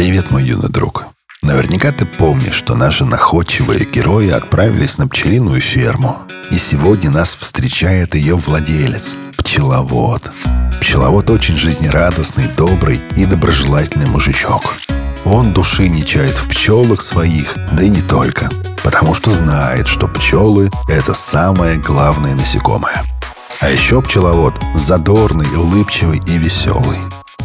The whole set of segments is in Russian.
Привет, мой юный друг. Наверняка ты помнишь, что наши находчивые герои отправились на пчелиную ферму. И сегодня нас встречает ее владелец – пчеловод. Пчеловод очень жизнерадостный, добрый и доброжелательный мужичок. Он души не чает в пчелах своих, да и не только. Потому что знает, что пчелы – это самое главное насекомое. А еще пчеловод задорный, улыбчивый и веселый.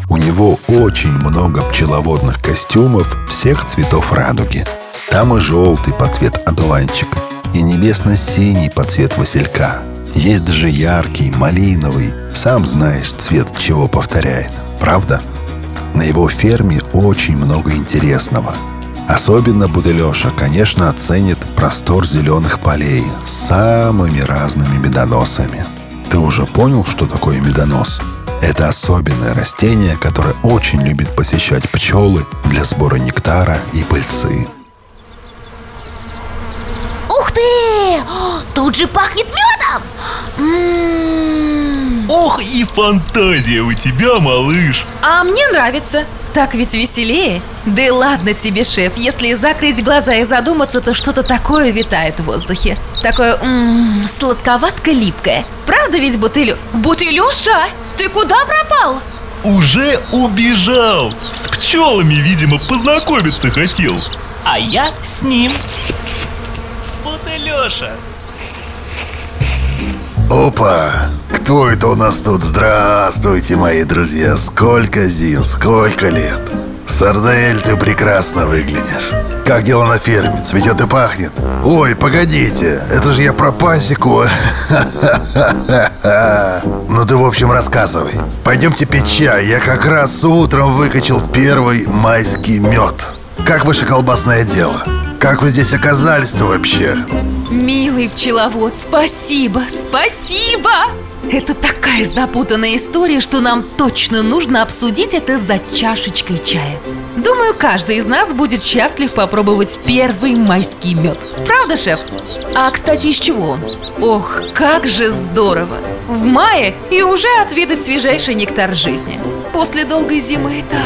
У него очень много пчеловодных костюмов всех цветов радуги. Там и желтый под цвет одуванчика, и небесно-синий под цвет василька. Есть даже яркий, малиновый, сам знаешь, цвет чего повторяет. Правда? На его ферме очень много интересного. Особенно Буделеша, конечно, оценит простор зеленых полей с самыми разными медоносами. Ты уже понял, что такое медонос? Это особенное растение, которое очень любит посещать пчелы для сбора нектара и пыльцы. Ух ты! Тут же пахнет медом! М-м-м. Ох и фантазия у тебя, малыш! А мне нравится. Так ведь веселее. Да и ладно тебе, шеф, если закрыть глаза и задуматься, то что-то такое витает в воздухе. Такое м-м, сладковатко-липкое. Правда ведь бутылю? Бутылеша, ты куда пропал? Уже убежал! С пчелами, видимо, познакомиться хотел. А я с ним. Вот и Леша. Опа! Кто это у нас тут? Здравствуйте, мои друзья! Сколько зим, сколько лет! Сардель, ты прекрасно выглядишь. Как дело на ферме? Цветет и пахнет. Ой, погодите, это же я про пасеку. Ну ты, в общем, рассказывай. Пойдемте пить чай. Я как раз утром выкачал первый майский мед. Как ваше колбасное дело? Как вы здесь оказались-то вообще? Милый пчеловод, спасибо, спасибо! Это такая запутанная история, что нам точно нужно обсудить это за чашечкой чая. Думаю, каждый из нас будет счастлив попробовать первый майский мед. Правда, шеф? А, кстати, из чего он? Ох, как же здорово! В мае и уже отведать свежайший нектар жизни. После долгой зимы-то...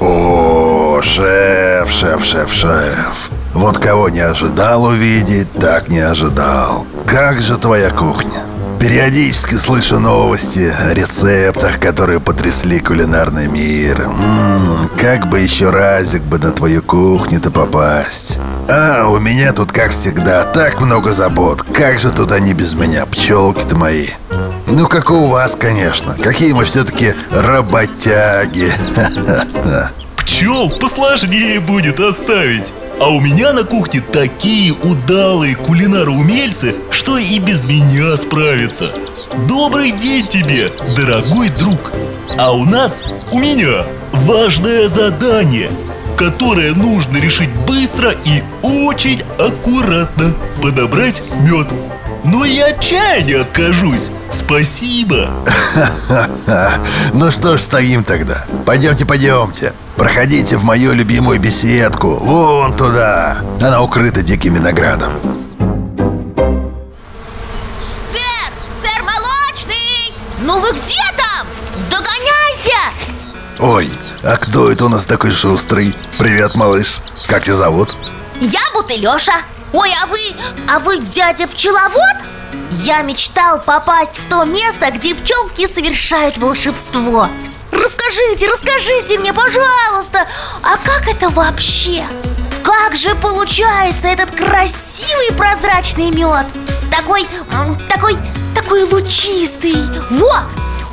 О, шеф, шеф, шеф, шеф. Вот кого не ожидал увидеть, так не ожидал. Как же твоя кухня? Периодически слышу новости о рецептах, которые потрясли кулинарный мир. М-м, как бы еще разик бы на твою кухню-то попасть. А, у меня тут, как всегда, так много забот. Как же тут они без меня, пчелки-то мои? Ну, как у вас, конечно. Какие мы все-таки работяги. Пчел посложнее будет оставить. А у меня на кухне такие удалые кулинары-умельцы, что и без меня справятся. Добрый день тебе, дорогой друг. А у нас, у меня, важное задание, которое нужно решить быстро и очень аккуратно. Подобрать мед. Но я чая не откажусь. Спасибо. Ну что ж, стоим тогда. Пойдемте, пойдемте. Проходите в мою любимую беседку. Вон туда. Она укрыта диким виноградом. Сэр! Сэр Молочный! Ну вы где там? Догоняйте! Ой, а кто это у нас такой шустрый? Привет, малыш. Как тебя зовут? Я Бутылеша Ой, а вы, а вы дядя пчеловод? Я мечтал попасть в то место, где пчелки совершают волшебство Расскажите, расскажите мне, пожалуйста А как это вообще? Как же получается этот красивый прозрачный мед? Такой, такой, такой лучистый Во!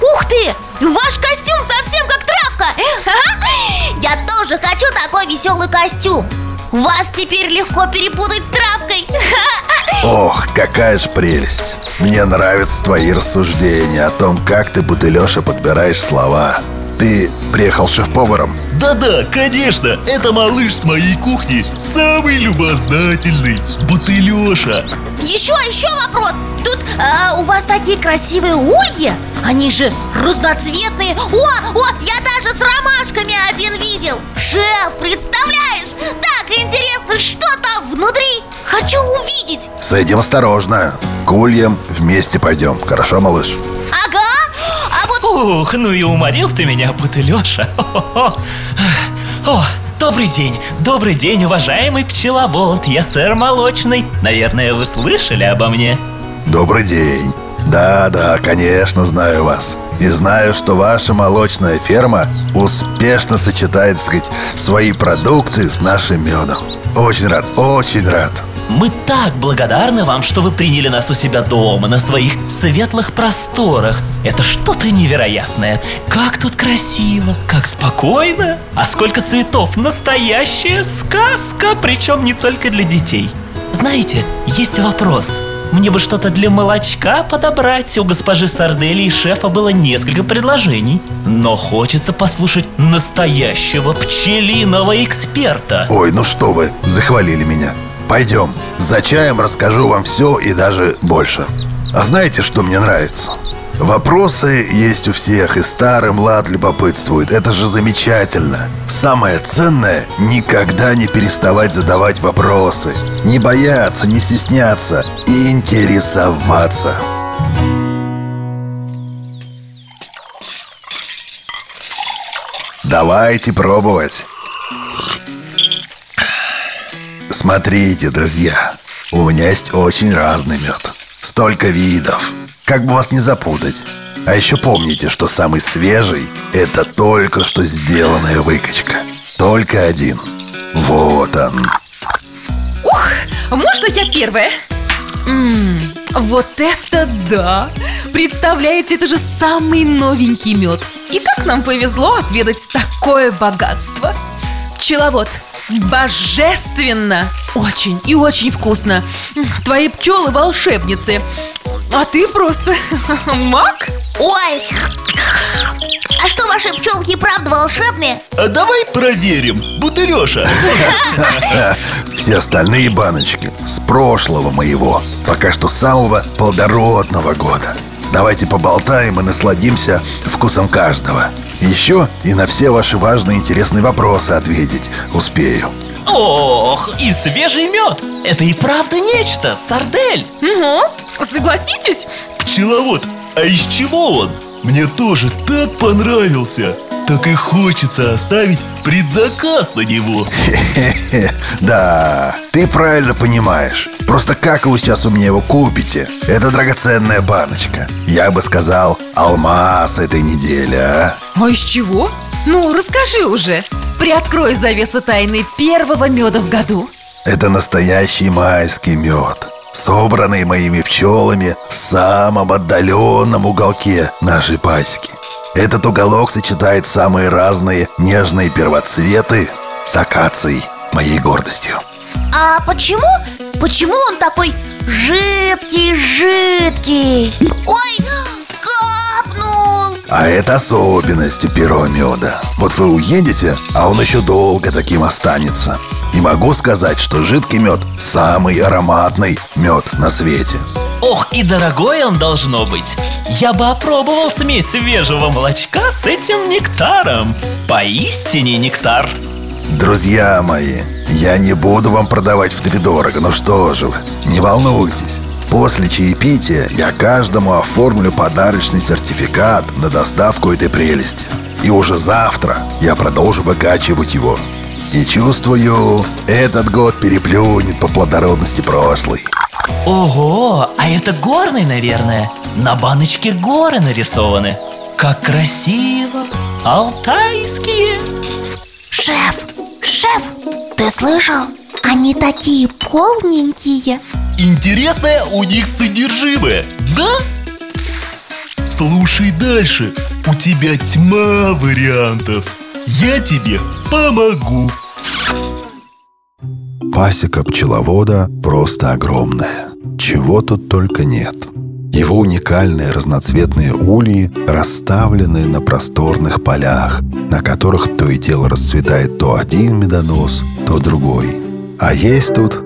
Ух ты! Ваш костюм совсем как травка Я тоже хочу такой веселый костюм вас теперь легко перепутать с травкой Ох, какая же прелесть Мне нравятся твои рассуждения о том, как ты, Бутылеша, подбираешь слова Ты приехал шеф-поваром? Да-да, конечно, это малыш с моей кухни. Самый любознательный, Бутылеша Еще, еще вопрос. Тут э, у вас такие красивые ульи? Они же разноцветные. О, о, я даже с ромашками один видел. Шеф, представляешь? Так интересно, что там внутри? Хочу увидеть. Сойдем осторожно. К ульям вместе пойдем, хорошо, малыш? А. Ух, ну и уморил ты меня, Бутылеша О, Добрый день, добрый день, уважаемый пчеловод Я сэр Молочный Наверное, вы слышали обо мне? Добрый день. Да-да, конечно, знаю вас. И знаю, что ваша молочная ферма успешно сочетает, так сказать, свои продукты с нашим медом. Очень рад, очень рад. Мы так благодарны вам, что вы приняли нас у себя дома, на своих светлых просторах. Это что-то невероятное. Как тут красиво, как спокойно. А сколько цветов, настоящая сказка Причем не только для детей. Знаете, есть вопрос. Мне бы что-то для молочка подобрать. У госпожи Сардели и шефа было несколько предложений. Но хочется послушать настоящего пчелиного эксперта. Ой, ну что вы, захвалили меня. Пойдем, за чаем расскажу вам все и даже больше. А знаете, что мне нравится? Вопросы есть у всех, и старый млад любопытствует. Это же замечательно. Самое ценное – никогда не переставать задавать вопросы. Не бояться, не стесняться и интересоваться. Давайте пробовать. Смотрите, друзья, у меня есть очень разный мед. Столько видов. Как бы вас не запутать. А еще помните, что самый свежий – это только что сделанная выкачка. Только один. Вот он. Ух, можно я первая? М, вот это да! Представляете, это же самый новенький мед. И как нам повезло отведать такое богатство. Пчеловод, божественно! Очень и очень вкусно. Твои пчелы волшебницы. А ты просто маг? Ой, а что, ваши пчелки и правда волшебные? А давай проверим, Бутылеша Все остальные баночки с прошлого моего, пока что самого плодородного года. Давайте поболтаем и насладимся вкусом каждого. Еще и на все ваши важные интересные вопросы ответить успею. Ох, и свежий мед Это и правда нечто, сардель Угу. Согласитесь? Пчеловод, а из чего он? Мне тоже так понравился Так и хочется оставить предзаказ на него да, ты правильно понимаешь. Просто как вы сейчас у меня его купите? Это драгоценная баночка. Я бы сказал, алмаз этой недели, а? А из чего? Ну, расскажи уже. Приоткрой завесу тайны первого меда в году. Это настоящий майский мед, собранный моими пчелами в самом отдаленном уголке нашей пасеки. Этот уголок сочетает самые разные нежные первоцветы с акацией, моей гордостью. А почему? Почему он такой жидкий-жидкий? Ой, капнул! А это особенность у первого меда. Вот вы уедете, а он еще долго таким останется. И могу сказать, что жидкий мед – самый ароматный мед на свете. Ох, и дорогой он должно быть Я бы опробовал смесь свежего молочка с этим нектаром Поистине нектар Друзья мои, я не буду вам продавать втридорого, ну что же вы, не волнуйтесь. После чаепития я каждому оформлю подарочный сертификат на доставку этой прелести. И уже завтра я продолжу выкачивать его. И чувствую, этот год переплюнет по плодородности прошлый. Ого, а это горный, наверное На баночке горы нарисованы Как красиво Алтайские Шеф, шеф, ты слышал? Они такие полненькие Интересное у них содержимое, да? Тсс. Слушай дальше, у тебя тьма вариантов Я тебе помогу Пасека пчеловода просто огромная. Чего тут только нет. Его уникальные разноцветные ульи расставлены на просторных полях, на которых то и дело расцветает то один медонос, то другой. А есть тут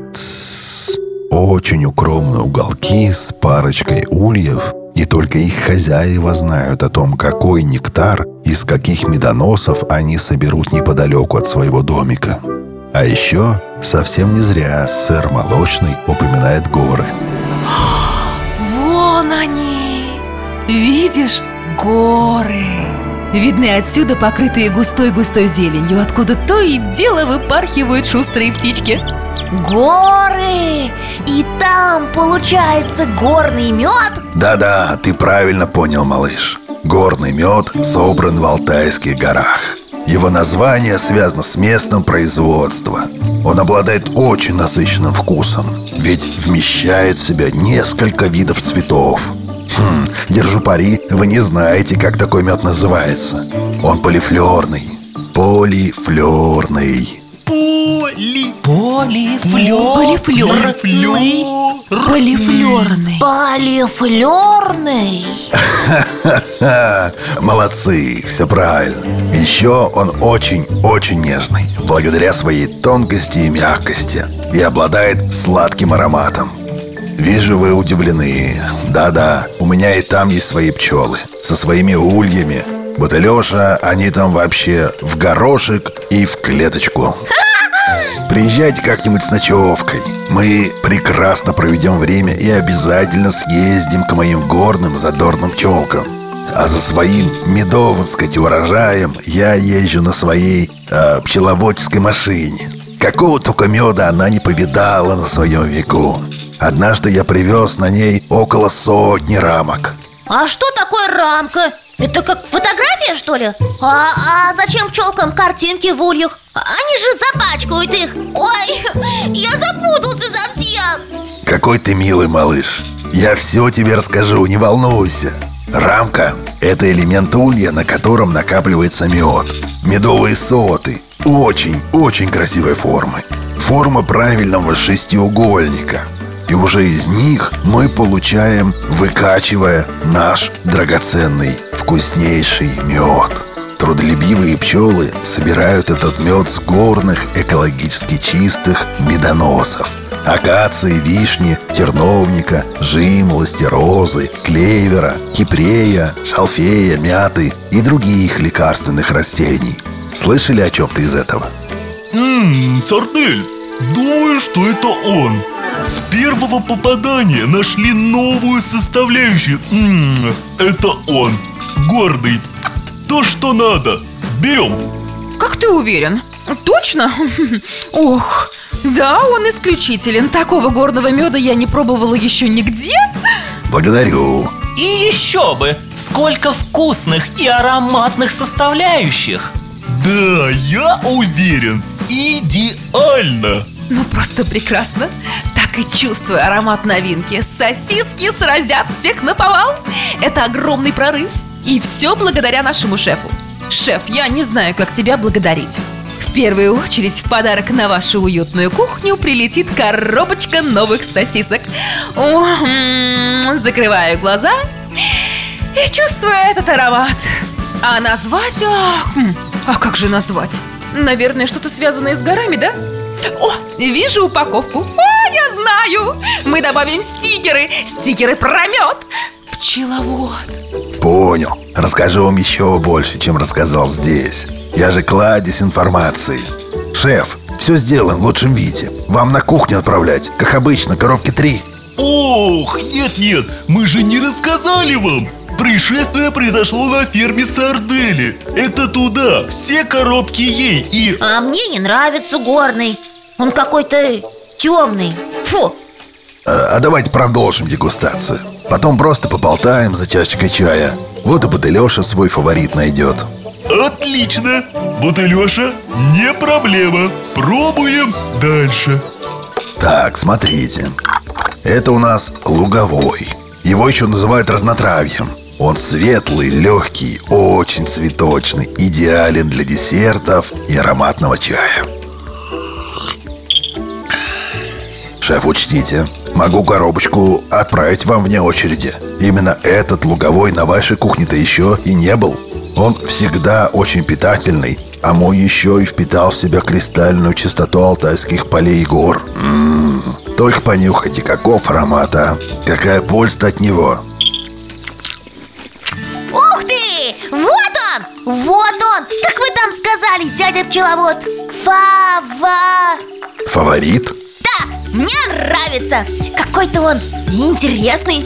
очень укромные уголки с парочкой ульев, и только их хозяева знают о том, какой нектар из каких медоносов они соберут неподалеку от своего домика. А еще совсем не зря сэр Молочный упоминает горы. Вон они! Видишь? Горы! Видны отсюда покрытые густой-густой зеленью Откуда то и дело выпархивают шустрые птички Горы! И там получается горный мед? Да-да, ты правильно понял, малыш Горный мед собран в Алтайских горах Его название связано с местом производства Он обладает очень насыщенным вкусом Ведь вмещает в себя несколько видов цветов. Хм, держу пари, вы не знаете, как такой мед называется. Он полифлерный Полифлерный Поли... Полифлёр. Полифлёрный. Полифлерный Полифлерный Ха, молодцы, все правильно. Еще он очень-очень нежный. Благодаря своей тонкости и мягкости. И обладает сладким ароматом. Вижу, вы удивлены. Да-да, у меня и там есть свои пчелы Со своими ульями. Вот и Леша, они там вообще в горошек и в клеточку Приезжайте как-нибудь с ночевкой Мы прекрасно проведем время и обязательно съездим к моим горным задорным пчелкам А за своим медовым, сказать, урожаем я езжу на своей э, пчеловодческой машине Какого только меда она не повидала на своем веку Однажды я привез на ней около сотни рамок А что такое рамка? Это как фотография, что ли? А, а зачем пчелкам картинки в ульях? Они же запачкают их. Ой, я запутался совсем. Какой ты милый малыш. Я все тебе расскажу, не волнуйся. Рамка – это элемент улья, на котором накапливается мед Медовые соты Очень-очень красивой формы. Форма правильного шестиугольника. И уже из них мы получаем, выкачивая наш драгоценный, вкуснейший мед Трудолюбивые пчелы собирают этот мед с горных экологически чистых медоносов. Акации, вишни, терновника, жимолости, розы, клевера, кипрея, шалфея, мяты и других лекарственных растений. Слышали о чем-то из этого? Ммм, Сардель, думаю, что это он. С первого попадания нашли новую составляющую. Ммм, это он. Гордый То, что надо. Берем. Как ты уверен? Точно? Ох, да, он исключителен. Такого горного меда я не пробовала еще нигде. Благодарю. И еще бы, сколько вкусных и ароматных составляющих. Да, я уверен Идеально. Ну просто прекрасно. Так и чувствую аромат новинки. Сосиски сразят всех на повал. Это огромный прорыв И все благодаря нашему шефу Шеф, я не знаю, как тебя благодарить в первую очередь в подарок на вашу уютную кухню прилетит коробочка новых сосисок. О, м, закрываю глаза и чувствую этот аромат. А назвать... А, хм, а как же назвать? Наверное, что-то связанное с горами, да? О, вижу упаковку. О, я знаю! Мы добавим стикеры. Стикеры про мед. Пчеловод. Понял. Расскажу вам еще больше, чем рассказал здесь. Я же кладезь информации. Шеф, все сделаем в лучшем виде. Вам на кухню отправлять, как обычно, коробки три. Ох, нет-нет, мы же не рассказали вам. Происшествие произошло на ферме Сардели. Это туда, все коробки ей и... А мне не нравится горный. Он какой-то темный Фу, А а давайте продолжим дегустацию Потом просто поболтаем за чашечкой чая. Вот и Бутылеша свой фаворит найдет Отлично! Бутылеша, не проблема. Пробуем дальше. Так, смотрите. Это у нас луговой. Его еще называют разнотравьем. Он светлый, легкий, очень цветочный Идеален для десертов и ароматного чая. Шеф, учтите Могу коробочку отправить вам вне очереди Именно этот луговой на вашей кухне-то еще и не был Он всегда очень питательный А мой еще и впитал в себя кристальную чистоту алтайских полей и гор М-м, Только понюхайте, каков аромат, а Какая польза от него ух ты! Вот он! Вот он! Как вы там сказали, дядя пчеловод? Фава... Фаворит? Мне нравится! Какой-то он интересный.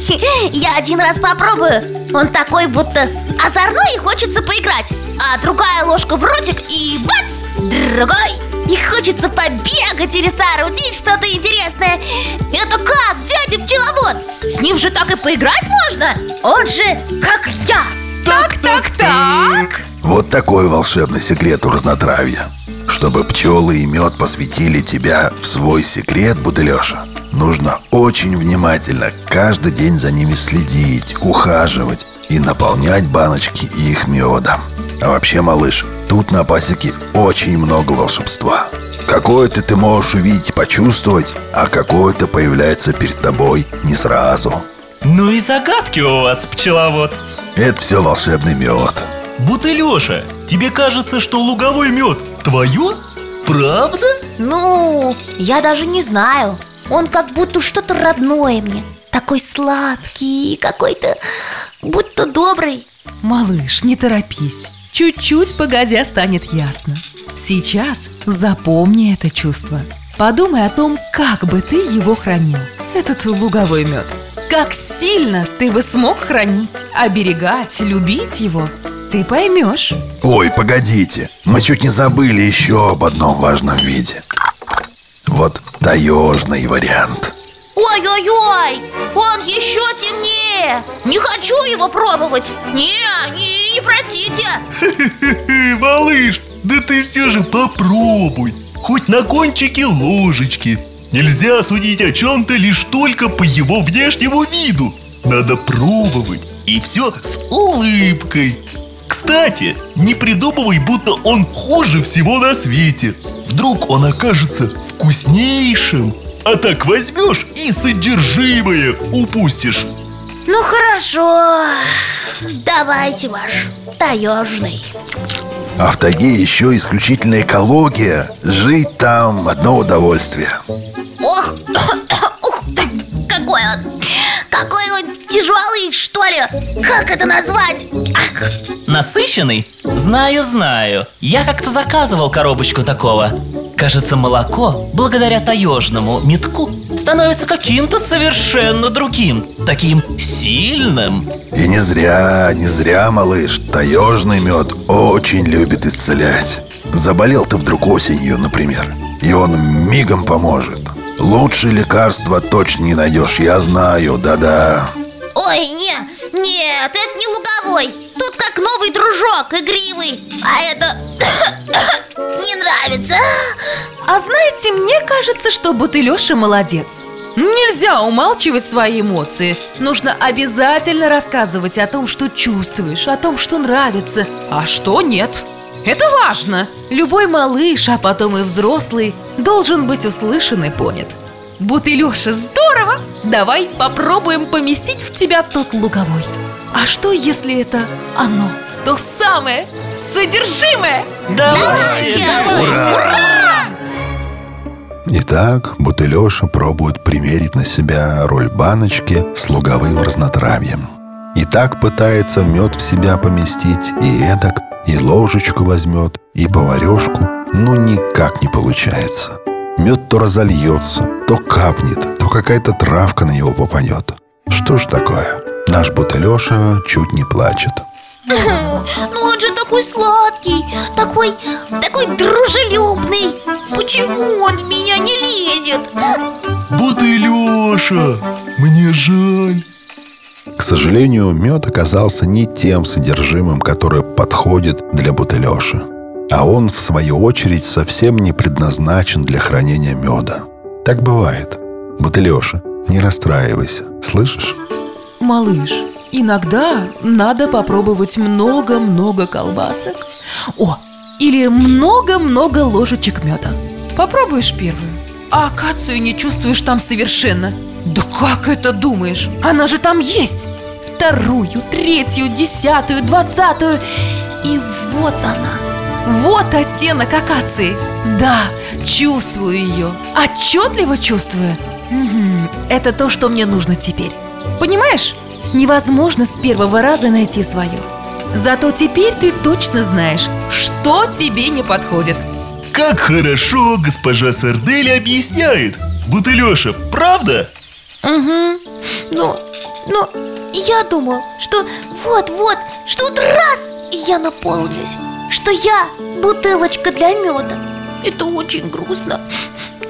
Я один раз попробую. Он такой будто озорной и хочется поиграть. А другая ложка в ротик и бац! Другой! И хочется побегать или соорудить что-то интересное. Это как, дядя пчеловод? С ним же так и поиграть можно. Он же как я. Так, так, так. Вот такой волшебный секрет у разнотравья Чтобы пчелы и мед посвятили тебя в свой секрет, Бутылеша Нужно очень внимательно каждый день за ними следить, ухаживать и наполнять баночки их медом. А вообще, малыш, тут на пасеке очень много волшебства. Какое-то ты можешь увидеть и почувствовать, а какое-то появляется перед тобой не сразу. Ну и загадки у вас, пчеловод. Это все волшебный мед. Бутылеша, тебе кажется, что луговой мед твое? Правда? Ну, я даже не знаю. Он как будто что-то родное мне. Такой сладкий, какой-то будто добрый. Малыш, не торопись. Чуть-чуть погодя станет ясно. Сейчас запомни это чувство. Подумай о том, как бы ты его хранил. Этот луговой мед. Как сильно ты бы смог хранить, оберегать, любить его Ты поймешь. Ой, погодите, мы чуть не забыли еще об одном важном виде. Вот таежный вариант. Ой-ой-ой, он еще темнее. Не хочу его пробовать. Не, не, не просите Э, Малыш, да ты все же попробуй. Хоть на кончике ложечки. Нельзя судить о чем-то лишь только по его внешнему виду. Надо пробовать И все с улыбкой Кстати, не придумывай, будто он хуже всего на свете. Вдруг он окажется вкуснейшим. А так возьмешь и содержимое упустишь. Ну хорошо. Давайте ваш таежный. А в тайге еще исключительная экология. Жить там одно удовольствие. Ох, Какой он тяжелый, что ли? Как это назвать? Ах, Насыщенный? Знаю, знаю. Я как-то заказывал коробочку такого. Кажется, молоко, благодаря таежному метку Становится каким-то совершенно другим Таким сильным. И не зря, не зря, малыш Таежный мед очень любит исцелять. Заболел ты вдруг осенью, например И он мигом поможет Лучше лекарства точно не найдешь, я знаю, да-да. Ой, не, нет, это не луговой. Тут как новый дружок, игривый. А это не нравится. А знаете, мне кажется, что Бутылеша молодец. Нельзя умалчивать свои эмоции. Нужно обязательно рассказывать о том, что чувствуешь О том, что нравится, а что нет Это важно. Любой малыш, а потом и взрослый Должен быть услышан и понят. Бутылеша, здорово! Давай попробуем поместить в тебя тот луговой. А что, если это оно? То самое, содержимое! Давайте, Ура! Итак, Бутылеша пробует примерить на себя роль баночки с луговым разнотравьем. И так пытается мед в себя поместить И эдак, и ложечку возьмет, и поварешку Ну никак не получается. Мед то разольется, то капнет, то какая-то травка на него попадет Что ж такое? Наш Бутылеша чуть не плачет. Ну он же такой сладкий Такой, такой дружелюбный. Почему он в меня не лезет? Бутылеша, мне жаль К сожалению, мед оказался не тем содержимым, которое подходит для бутылеши. А он, в свою очередь, совсем не предназначен для хранения меда. Так бывает. Бутылеша, не расстраивайся, слышишь? Малыш, иногда надо попробовать много-много колбасок О, или много-много ложечек меда Попробуешь первую, а акацию не чувствуешь там совершенно Да как это думаешь? Она же там есть Вторую, третью, десятую, двадцатую И вот она Вот оттенок акации Да, чувствую ее Отчетливо чувствую Мгм, Это то, что мне нужно теперь Понимаешь? Невозможно с первого раза найти свое. Зато теперь ты точно знаешь, что тебе не подходит. Как хорошо госпожа Сардель объясняет Бутылеша, правда? Угу. Ну, ну, я думал, что вот-вот, что вот раз, и я наполнюсь, что я бутылочка для меда. Это очень грустно.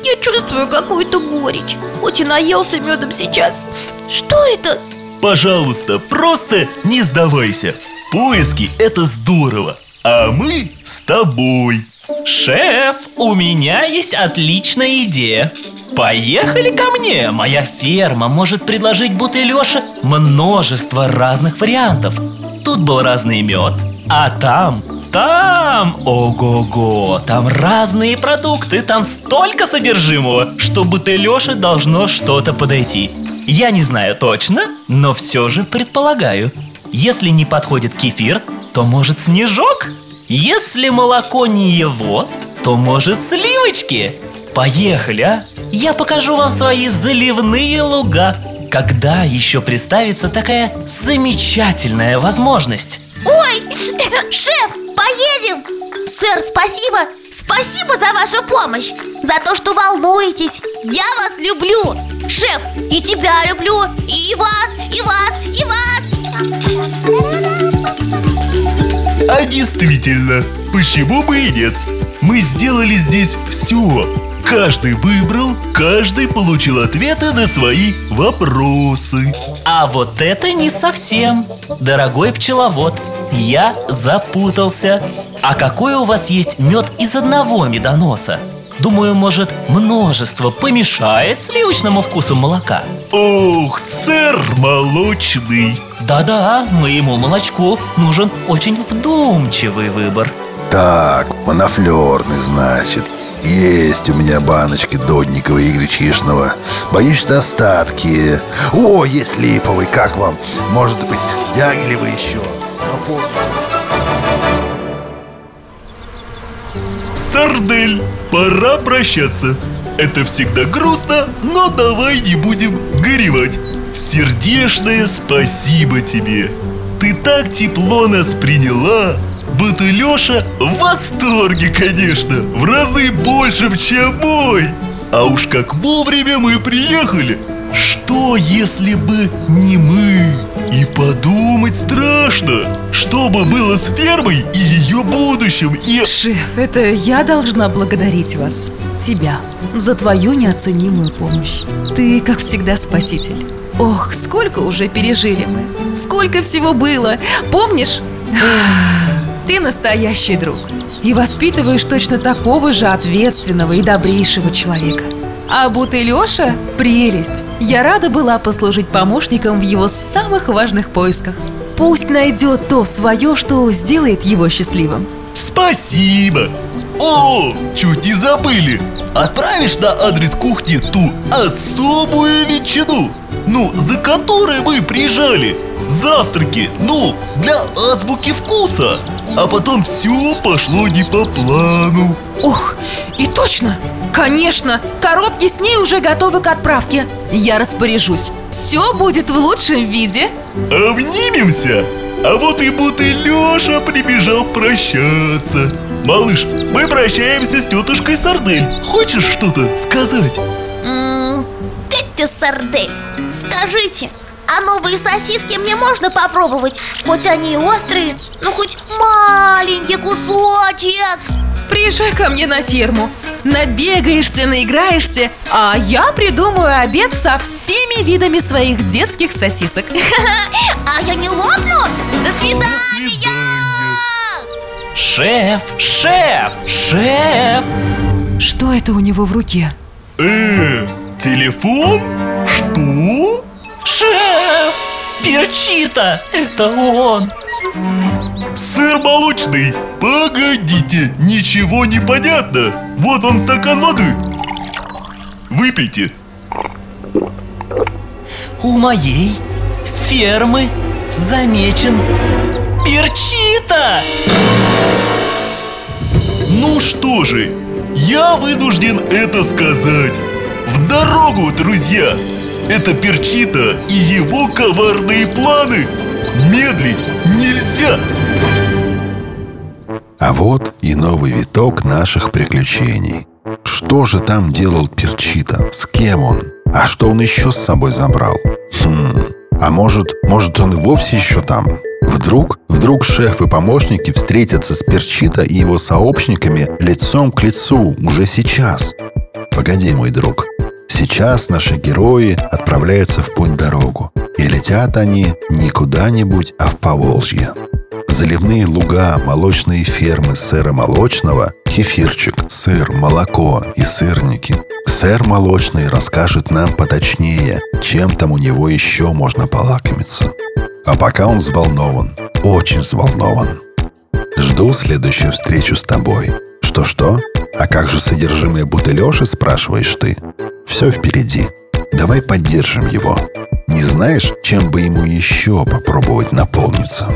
Я чувствую какую-то горечь, хоть и наелся медом сейчас. Что это? Пожалуйста, просто не сдавайся. Поиски – это здорово, а мы с тобой. Шеф, у меня есть отличная идея. Поехали ко мне, моя ферма может предложить бутылёше множество разных вариантов. Тут был разный мед, а там, там, ого-го, там разные продукты, там столько содержимого, что бутылёше должно что-то подойти. Я не знаю точно, но все же предполагаю. Если не подходит кефир, то может снежок? Если молоко не его, то может сливочки. Поехали, а? Я покажу вам свои заливные луга Когда еще представится такая замечательная возможность? Ой, шеф, поедем! Сэр, спасибо! Спасибо за вашу помощь! За то, что волнуетесь! Я вас люблю! Шеф, и тебя люблю! И вас, и вас, и вас! А действительно, почему бы и нет? Мы сделали здесь все Каждый выбрал, каждый получил ответы на свои вопросы. А вот это не совсем. Дорогой пчеловод, я запутался. А какой у вас есть мед из одного медоноса? Думаю, может, множество помешает сливочному вкусу молока? Ох, сэр молочный. Да-да, моему молочку нужен очень вдумчивый выбор. Так, монофлерный, значит есть у меня баночки Додникова и Гречишного Боюсь, что остатки. О, есть липовый, как вам? Может быть, дягилевый еще? Сардель, пора прощаться. Это всегда грустно, но давай не будем горевать. Сердечное спасибо тебе. Ты так тепло нас приняла Будто Леша в восторге, конечно В разы больше, чем мой. А уж как вовремя мы приехали. Что, если бы не мы? И подумать страшно Что бы было с фермой и ее будущим И... Шеф, это я должна благодарить вас. Тебя За твою неоценимую помощь. Ты, как всегда, спаситель. Ох, сколько уже пережили мы. Сколько всего было. Помнишь? Ты настоящий друг. И воспитываешь точно такого же ответственного и добрейшего человека. А Бутылёша – прелесть. Я рада была послужить помощником в его самых важных поисках. Пусть найдет то свое, что сделает его счастливым. Спасибо! О, чуть не забыли! Отправишь на адрес кухни ту особую ветчину? Ну, за которой мы приезжали Завтраки, ну, для азбуки вкуса А потом все пошло не по плану. Ох, и точно! Конечно, коробки с ней уже готовы к отправке. Я распоряжусь. Все будет в лучшем виде. Обнимемся? А вот и будто Леша прибежал прощаться. Малыш, мы прощаемся с тетушкой Сардель. Хочешь что-то сказать? М, Тетя Сардель, скажите, а новые сосиски мне можно попробовать? Хоть они и острые, ну хоть маленький кусочек Приезжай ко мне на ферму Набегаешься, наиграешься А я придумаю обед со всеми видами своих детских сосисок А я не лопну? До свидания! Шеф, шеф, шеф Что это у него в руке? Э, телефон? Шеф! Перчита! Это он! Сыр молочный, погодите, ничего не понятно Вот вам стакан воды Выпейте У моей фермы замечен перчита! Ну что же, я вынужден это сказать В дорогу, друзья! Это Перчита и его коварные планы Медлить нельзя! А вот и новый виток наших приключений Что же там делал Перчита? С кем он? А что он еще с собой забрал? Хм, а может, может он вовсе еще там? Вдруг, вдруг шеф и помощники встретятся с Перчита и его сообщниками лицом к лицу уже сейчас. Погоди, мой друг. Сейчас наши герои отправляются в путь-дорогу. И летят они не куда-нибудь, а в Поволжье. Заливные луга, молочные фермы сэра молочного, кефирчик, сыр, молоко и сырники. Сэр молочный расскажет нам поточнее, чем там у него еще можно полакомиться. А пока он взволнован, очень взволнован. Жду следующую встречу с тобой. Что-что? А как же содержимое бутылеши, спрашиваешь ты? Все впереди. Давай поддержим его. Не знаешь, чем бы ему еще попробовать наполниться?